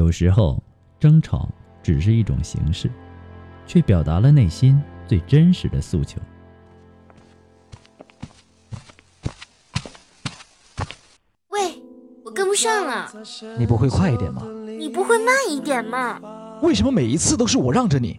有时候，争吵只是一种形式，却表达了内心最真实的诉求。喂，我跟不上了，你不会快一点吗？你不会慢一点吗？为什么每一次都是我让着你？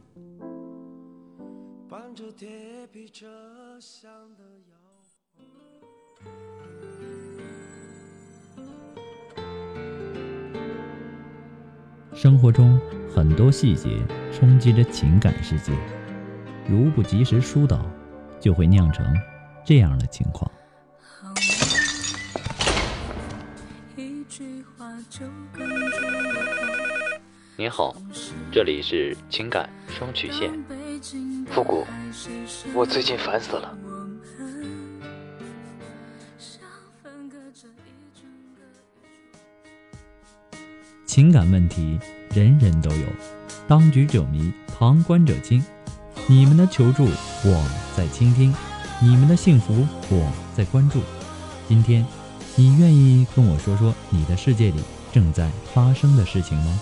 生活中很多细节冲击着情感世界，如不及时疏导，就会酿成这样的情况。您好，这里是情感双曲线。复古，我最近烦死了。情感问题人人都有，当局者迷，旁观者清。你们的求助我在倾听，你们的幸福我在关注。今天，你愿意跟我说说你的世界里正在发生的事情吗？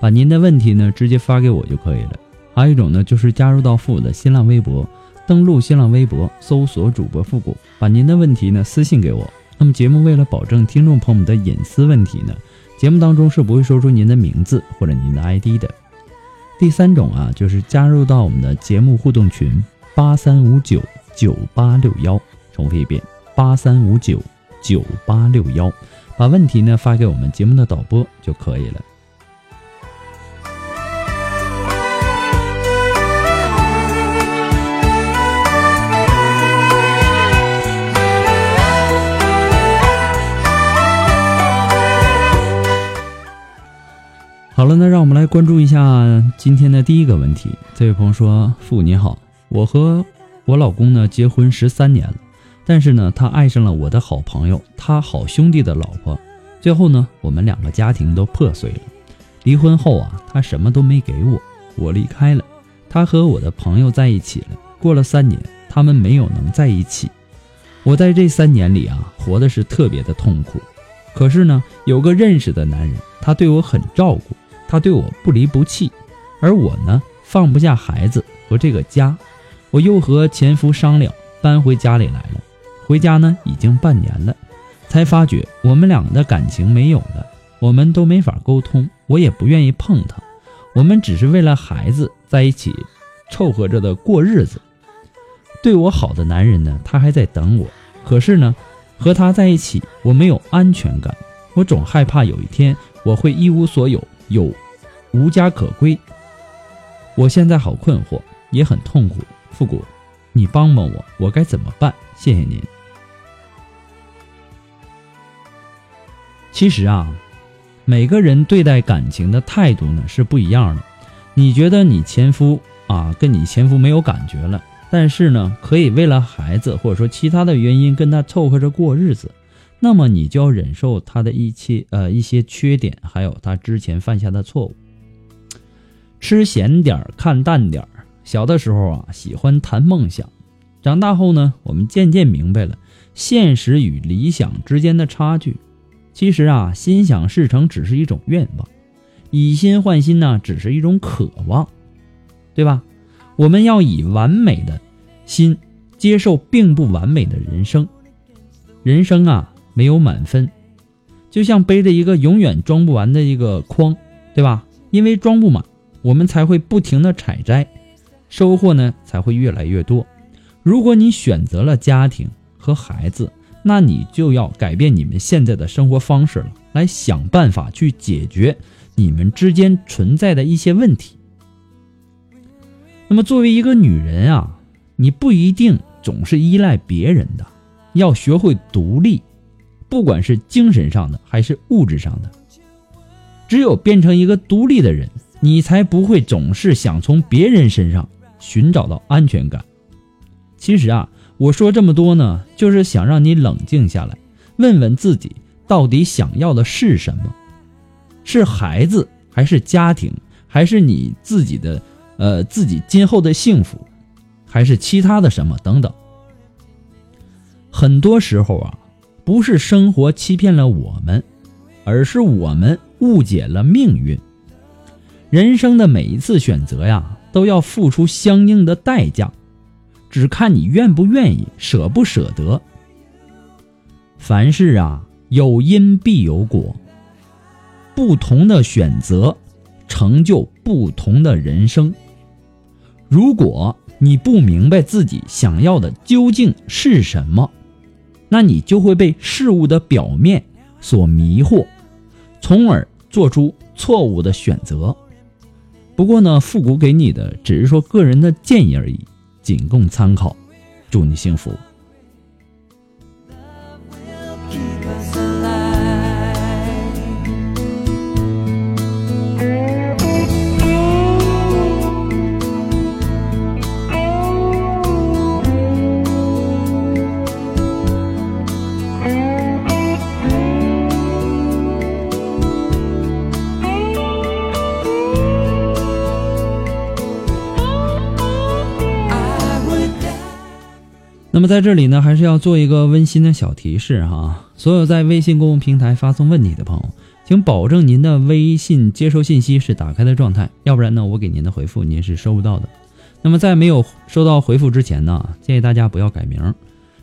把您的问题呢直接发给我就可以了。还有一种呢，就是加入到复古的新浪微博，登录新浪微博，搜索主播复古，把您的问题呢私信给我。那么节目为了保证听众朋友们的隐私问题呢，节目当中是不会说出您的名字或者您的 ID 的。第三种啊，就是加入到我们的节目互动群八三五九九八六幺，重复一遍八三五九九八六幺，把问题呢发给我们节目的导播就可以了。好了，那让我们来关注一下今天的第一个问题。这位朋友说：“父你好，我和我老公呢结婚十三年了，但是呢，他爱上了我的好朋友，他好兄弟的老婆。最后呢，我们两个家庭都破碎了。离婚后啊，他什么都没给我，我离开了，他和我的朋友在一起了。过了三年，他们没有能在一起。我在这三年里啊，活的是特别的痛苦。可是呢，有个认识的男人，他对我很照顾。”他对我不离不弃，而我呢放不下孩子和这个家，我又和前夫商量搬回家里来了。回家呢已经半年了，才发觉我们俩的感情没有了，我们都没法沟通，我也不愿意碰他，我们只是为了孩子在一起凑合着的过日子。对我好的男人呢，他还在等我，可是呢，和他在一起我没有安全感，我总害怕有一天我会一无所有。有无家可归。我现在好困惑也很痛苦。复古你帮帮我我该怎么办？谢谢您。其实啊每个人对待感情的态度呢是不一样的。你觉得你前夫啊跟你前夫没有感觉了但是呢可以为了孩子或者说其他的原因跟他凑合着过日子那么你就要忍受他的一切呃一些缺点，还有他之前犯下的错误。吃咸点儿，看淡点儿。小的时候啊，喜欢谈梦想；长大后呢，我们渐渐明白了现实与理想之间的差距。其实啊，心想事成只是一种愿望，以心换心呢，只是一种渴望，对吧？我们要以完美的心接受并不完美的人生。人生啊，没有满分，就像背着一个永远装不完的一个筐，对吧？因为装不满。我们才会不停的采摘，收获呢才会越来越多。如果你选择了家庭和孩子，那你就要改变你们现在的生活方式了，来想办法去解决你们之间存在的一些问题。那么作为一个女人啊，你不一定总是依赖别人的，要学会独立，不管是精神上的还是物质上的。只有变成一个独立的人。你才不会总是想从别人身上寻找到安全感。其实啊，我说这么多呢，就是想让你冷静下来，问问自己到底想要的是什么？是孩子，还是家庭，还是你自己的呃自己今后的幸福，还是其他的什么等等？很多时候啊，不是生活欺骗了我们，而是我们误解了命运。人生的每一次选择呀，都要付出相应的代价，只看你愿不愿意，舍不舍得。凡事啊，有因必有果，不同的选择成就不同的人生。如果你不明白自己想要的究竟是什么，那你就会被事物的表面所迷惑，从而做出错误的选择。不过呢，复古给你的只是说个人的建议而已，仅供参考。祝你幸福。那么在这里呢，还是要做一个温馨的小提示哈，所有在微信公共平台发送问题的朋友，请保证您的微信接收信息是打开的状态，要不然呢，我给您的回复您是收不到的。那么在没有收到回复之前呢，建议大家不要改名。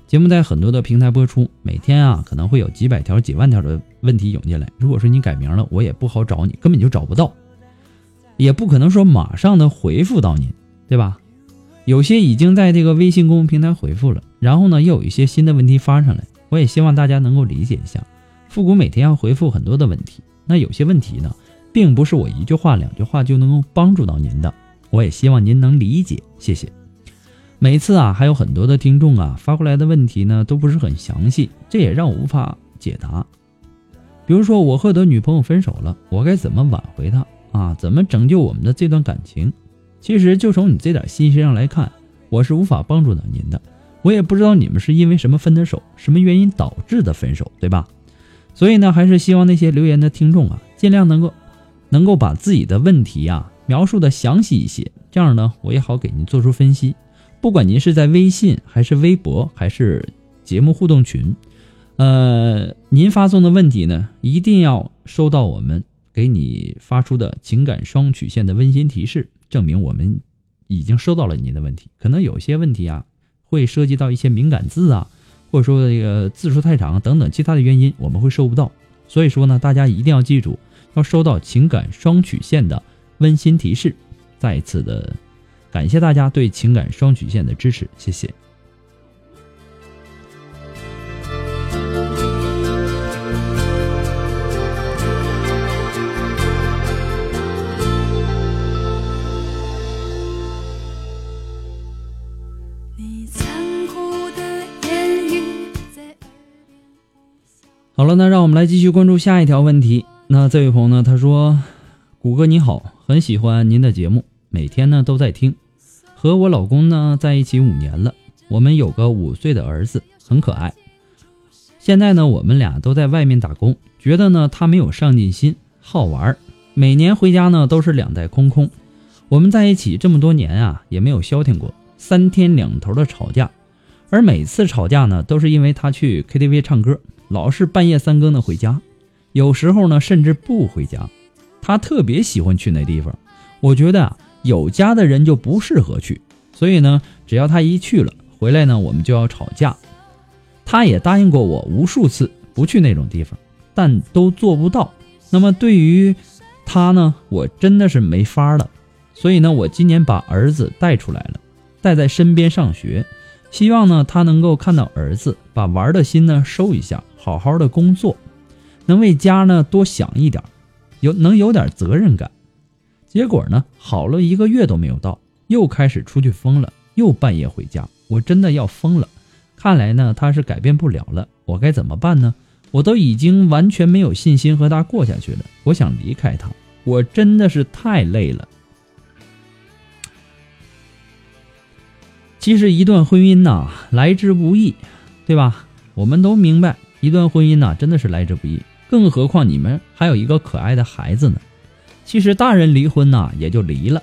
节目在很多的平台播出，每天啊可能会有几百条、几万条的问题涌进来。如果说你改名了，我也不好找你，根本就找不到，也不可能说马上的回复到您，对吧？有些已经在这个微信公众平台回复了，然后呢，又有一些新的问题发上来，我也希望大家能够理解一下。复古每天要回复很多的问题，那有些问题呢，并不是我一句话两句话就能够帮助到您的，我也希望您能理解，谢谢。每次啊，还有很多的听众啊发过来的问题呢，都不是很详细，这也让我无法解答。比如说，我和我的女朋友分手了，我该怎么挽回她啊？怎么拯救我们的这段感情？其实就从你这点信息上来看，我是无法帮助到您的。我也不知道你们是因为什么分的手，什么原因导致的分手，对吧？所以呢，还是希望那些留言的听众啊，尽量能够能够把自己的问题啊描述的详细一些，这样呢，我也好给您做出分析。不管您是在微信还是微博还是节目互动群，呃，您发送的问题呢，一定要收到我们给你发出的情感双曲线的温馨提示。证明我们已经收到了您的问题，可能有些问题啊会涉及到一些敏感字啊，或者说这个字数太长等等其他的原因，我们会收不到。所以说呢，大家一定要记住，要收到情感双曲线的温馨提示。再一次的感谢大家对情感双曲线的支持，谢谢。好了，那让我们来继续关注下一条问题。那这位朋友呢，他说：“谷歌你好，很喜欢您的节目，每天呢都在听。和我老公呢在一起五年了，我们有个五岁的儿子，很可爱。现在呢，我们俩都在外面打工，觉得呢他没有上进心，好玩，每年回家呢都是两袋空空。我们在一起这么多年啊，也没有消停过，三天两头的吵架，而每次吵架呢，都是因为他去 KTV 唱歌。”老是半夜三更的回家，有时候呢甚至不回家。他特别喜欢去那地方，我觉得啊有家的人就不适合去。所以呢，只要他一去了，回来呢我们就要吵架。他也答应过我无数次不去那种地方，但都做不到。那么对于他呢，我真的是没法了。所以呢，我今年把儿子带出来了，带在身边上学。希望呢，他能够看到儿子把玩的心呢收一下，好好的工作，能为家呢多想一点，有能有点责任感。结果呢，好了一个月都没有到，又开始出去疯了，又半夜回家，我真的要疯了。看来呢，他是改变不了了，我该怎么办呢？我都已经完全没有信心和他过下去了，我想离开他，我真的是太累了。其实一段婚姻呐，来之不易，对吧？我们都明白，一段婚姻呐，真的是来之不易。更何况你们还有一个可爱的孩子呢。其实大人离婚呐，也就离了，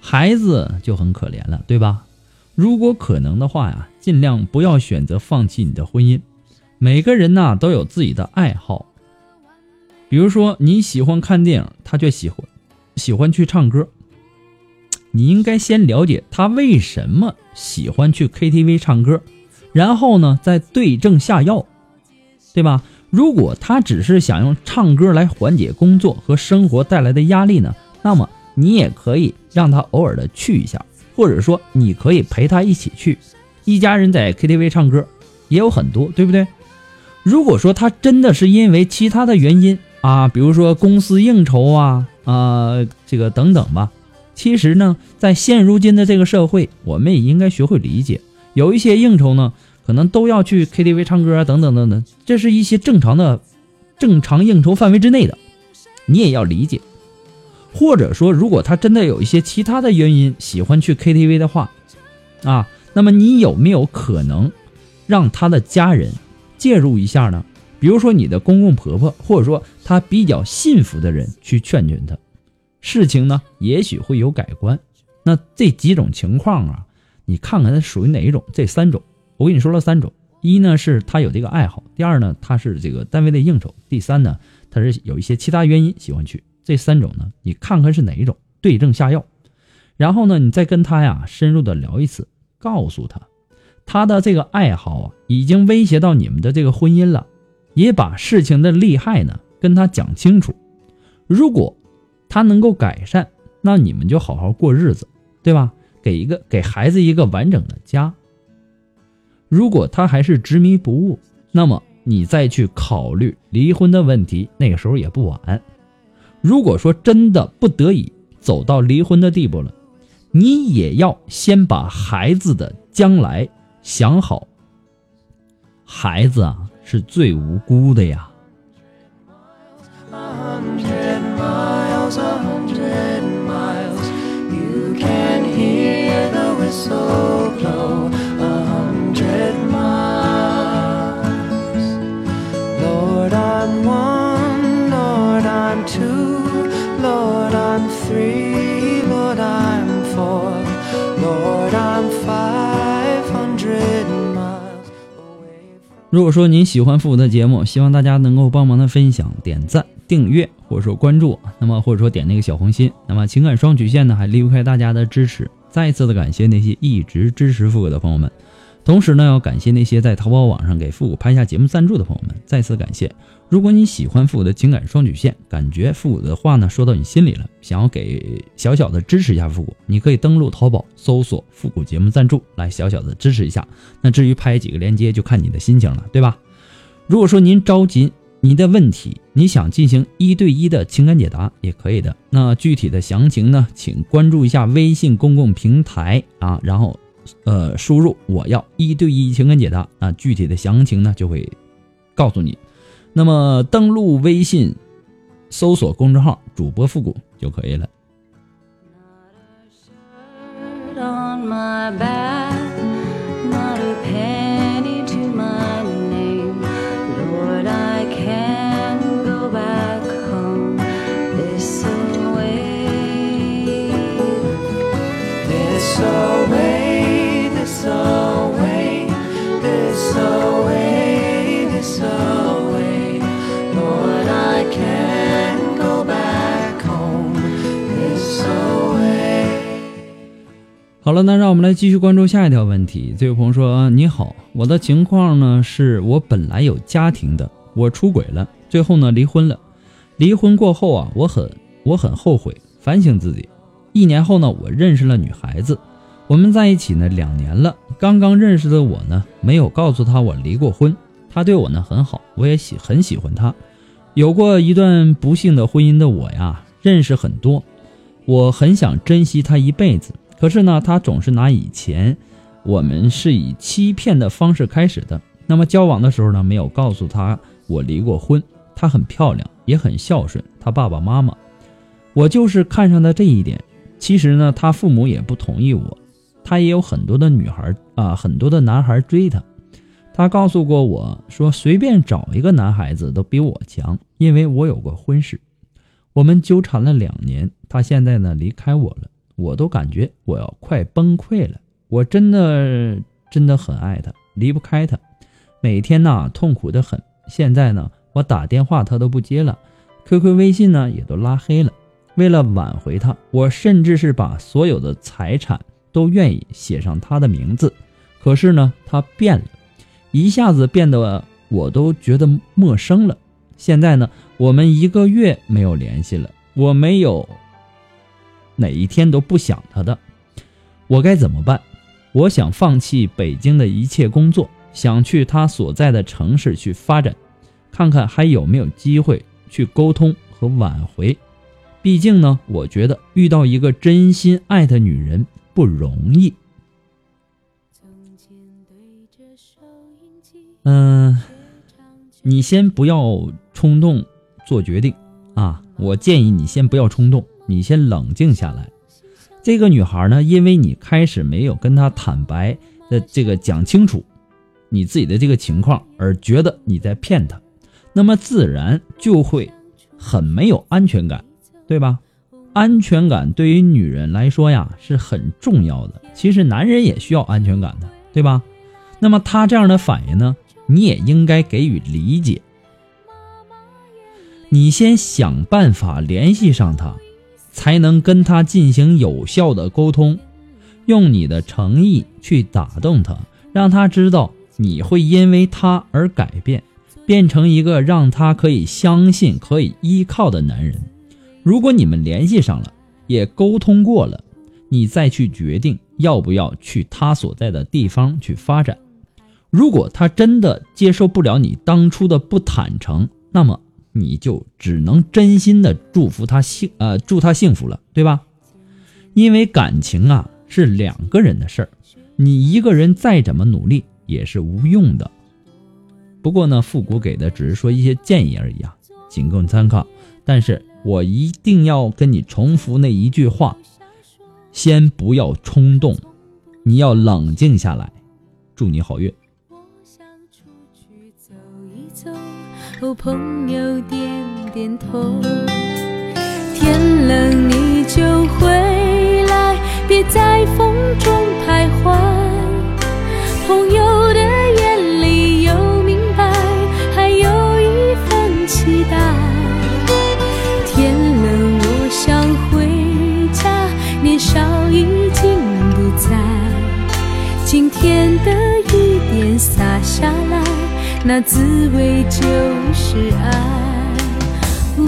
孩子就很可怜了，对吧？如果可能的话呀，尽量不要选择放弃你的婚姻。每个人呐，都有自己的爱好。比如说你喜欢看电影，他却喜欢喜欢去唱歌。你应该先了解他为什么喜欢去 KTV 唱歌，然后呢再对症下药，对吧？如果他只是想用唱歌来缓解工作和生活带来的压力呢，那么你也可以让他偶尔的去一下，或者说你可以陪他一起去，一家人在 KTV 唱歌也有很多，对不对？如果说他真的是因为其他的原因啊，比如说公司应酬啊啊这个等等吧。其实呢，在现如今的这个社会，我们也应该学会理解，有一些应酬呢，可能都要去 KTV 唱歌啊，等等等等，这是一些正常的、正常应酬范围之内的，你也要理解。或者说，如果他真的有一些其他的原因喜欢去 KTV 的话，啊，那么你有没有可能让他的家人介入一下呢？比如说你的公公婆婆，或者说他比较信服的人去劝劝他。事情呢，也许会有改观。那这几种情况啊，你看看他属于哪一种？这三种，我跟你说了三种：一呢是他有这个爱好；第二呢他是这个单位的应酬；第三呢他是有一些其他原因喜欢去。这三种呢，你看看是哪一种，对症下药。然后呢，你再跟他呀深入的聊一次，告诉他他的这个爱好啊已经威胁到你们的这个婚姻了，也把事情的利害呢跟他讲清楚。如果他能够改善，那你们就好好过日子，对吧？给一个给孩子一个完整的家。如果他还是执迷不悟，那么你再去考虑离婚的问题，那个时候也不晚。如果说真的不得已走到离婚的地步了，你也要先把孩子的将来想好。孩子啊，是最无辜的呀。如果说您喜欢复古的节目，希望大家能够帮忙的分享、点赞、订阅，或者说关注，那么或者说点那个小红心。那么情感双曲线呢，还离不开大家的支持。再一次的感谢那些一直支持复古的朋友们。同时呢，要感谢那些在淘宝网上给复古拍下节目赞助的朋友们，再次感谢。如果你喜欢复古的情感双曲线，感觉复古的话呢说到你心里了，想要给小小的支持一下复古，你可以登录淘宝搜索“复古节目赞助”来小小的支持一下。那至于拍几个链接，就看你的心情了，对吧？如果说您着急你的问题，你想进行一对一的情感解答，也可以的。那具体的详情呢，请关注一下微信公共平台啊，然后。呃，输入我要一对一情感解答啊，具体的详情呢就会告诉你。那么登录微信，搜索公众号“主播复古”就可以了。好了，那让我们来继续关注下一条问题。这位朋友说：“你好，我的情况呢是我本来有家庭的，我出轨了，最后呢离婚了。离婚过后啊，我很我很后悔，反省自己。一年后呢，我认识了女孩子，我们在一起呢两年了。刚刚认识的我呢，没有告诉她我离过婚，她对我呢很好，我也喜很喜欢她。有过一段不幸的婚姻的我呀，认识很多，我很想珍惜她一辈子。”可是呢，他总是拿以前我们是以欺骗的方式开始的。那么交往的时候呢，没有告诉他我离过婚。她很漂亮，也很孝顺，她爸爸妈妈。我就是看上的这一点。其实呢，他父母也不同意我。他也有很多的女孩啊，很多的男孩追她。他告诉过我说，随便找一个男孩子都比我强，因为我有过婚事。我们纠缠了两年，他现在呢离开我了。我都感觉我要快崩溃了，我真的真的很爱他，离不开他，每天呐痛苦的很。现在呢，我打电话他都不接了，QQ、微信呢也都拉黑了。为了挽回他，我甚至是把所有的财产都愿意写上他的名字。可是呢，他变了，一下子变得我都觉得陌生了。现在呢，我们一个月没有联系了，我没有。哪一天都不想他的，我该怎么办？我想放弃北京的一切工作，想去他所在的城市去发展，看看还有没有机会去沟通和挽回。毕竟呢，我觉得遇到一个真心爱的女人不容易。嗯，你先不要冲动做决定啊！我建议你先不要冲动。你先冷静下来。这个女孩呢，因为你开始没有跟她坦白的这个讲清楚你自己的这个情况，而觉得你在骗她，那么自然就会很没有安全感，对吧？安全感对于女人来说呀是很重要的，其实男人也需要安全感的，对吧？那么他这样的反应呢，你也应该给予理解。你先想办法联系上他。才能跟他进行有效的沟通，用你的诚意去打动他，让他知道你会因为他而改变，变成一个让他可以相信、可以依靠的男人。如果你们联系上了，也沟通过了，你再去决定要不要去他所在的地方去发展。如果他真的接受不了你当初的不坦诚，那么。你就只能真心的祝福他幸呃祝他幸福了，对吧？因为感情啊是两个人的事儿，你一个人再怎么努力也是无用的。不过呢，复古给的只是说一些建议而已啊，仅供参考。但是我一定要跟你重复那一句话：先不要冲动，你要冷静下来。祝你好运。出去走一走，和朋友点点头。天冷你就回来，别再疯。那滋味就是爱，呜，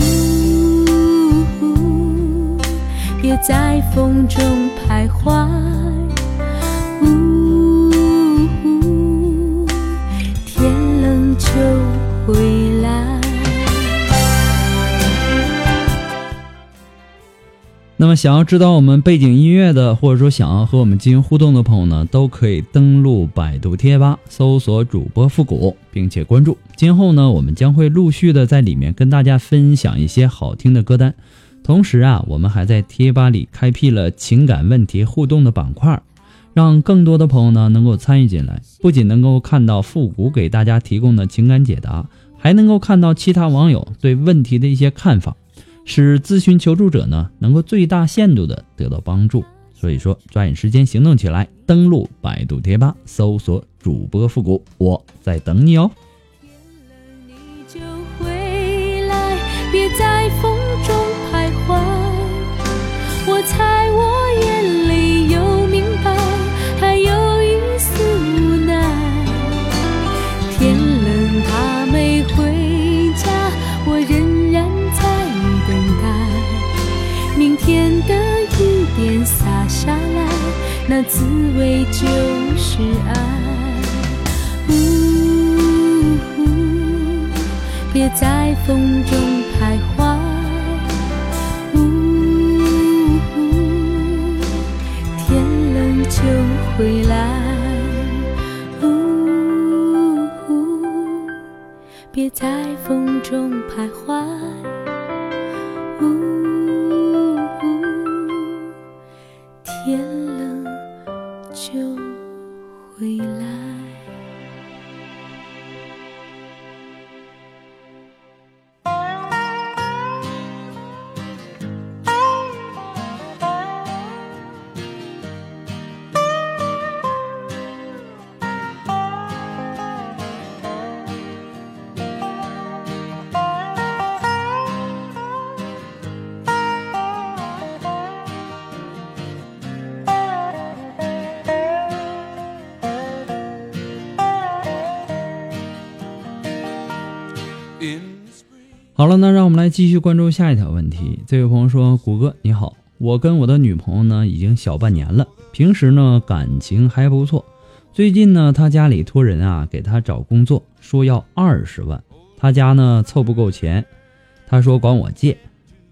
别在风中想要知道我们背景音乐的，或者说想要和我们进行互动的朋友呢，都可以登录百度贴吧，搜索主播复古，并且关注。今后呢，我们将会陆续的在里面跟大家分享一些好听的歌单。同时啊，我们还在贴吧里开辟了情感问题互动的板块，让更多的朋友呢能够参与进来，不仅能够看到复古给大家提供的情感解答，还能够看到其他网友对问题的一些看法。使咨询求助者呢能够最大限度的得到帮助。所以说，抓紧时间行动起来，登录百度贴吧，搜索主播复古，我在等你哦。你就回来，别再滋味就是爱。呜呼，别在风中徘徊。呜呼，天冷就回来。呜呼，别在风中徘徊。呜呼，天好了，那让我们来继续关注下一条问题。这位朋友说：“谷歌你好，我跟我的女朋友呢已经小半年了，平时呢感情还不错。最近呢，他家里托人啊给他找工作，说要二十万，他家呢凑不够钱，他说管我借。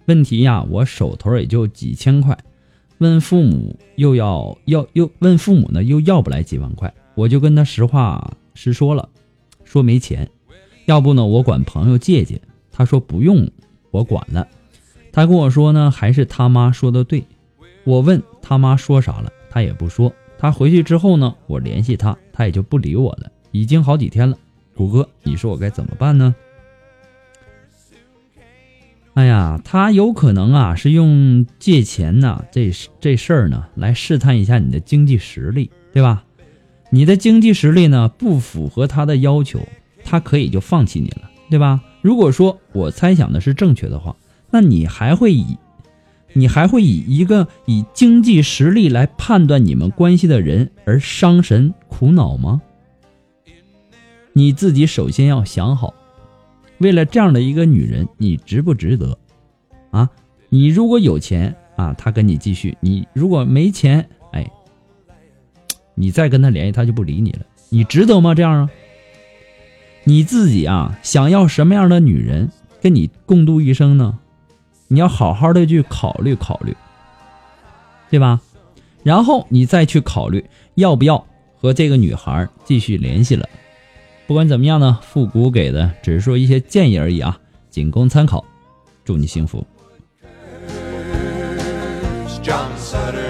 问题呀，我手头也就几千块，问父母又要要又问父母呢又要不来几万块，我就跟他实话实说了，说没钱，要不呢我管朋友借借。”他说不用，我管了。他跟我说呢，还是他妈说的对。我问他妈说啥了，他也不说。他回去之后呢，我联系他，他也就不理我了。已经好几天了，谷歌，你说我该怎么办呢？哎呀，他有可能啊是用借钱呢这这事儿呢来试探一下你的经济实力，对吧？你的经济实力呢不符合他的要求，他可以就放弃你了，对吧？如果说我猜想的是正确的话，那你还会以，你还会以一个以经济实力来判断你们关系的人而伤神苦恼吗？你自己首先要想好，为了这样的一个女人，你值不值得？啊，你如果有钱啊，他跟你继续；你如果没钱，哎，你再跟他联系，他就不理你了。你值得吗？这样啊？你自己啊，想要什么样的女人跟你共度一生呢？你要好好的去考虑考虑，对吧？然后你再去考虑要不要和这个女孩继续联系了。不管怎么样呢，复古给的只是说一些建议而已啊，仅供参考。祝你幸福。John Sutter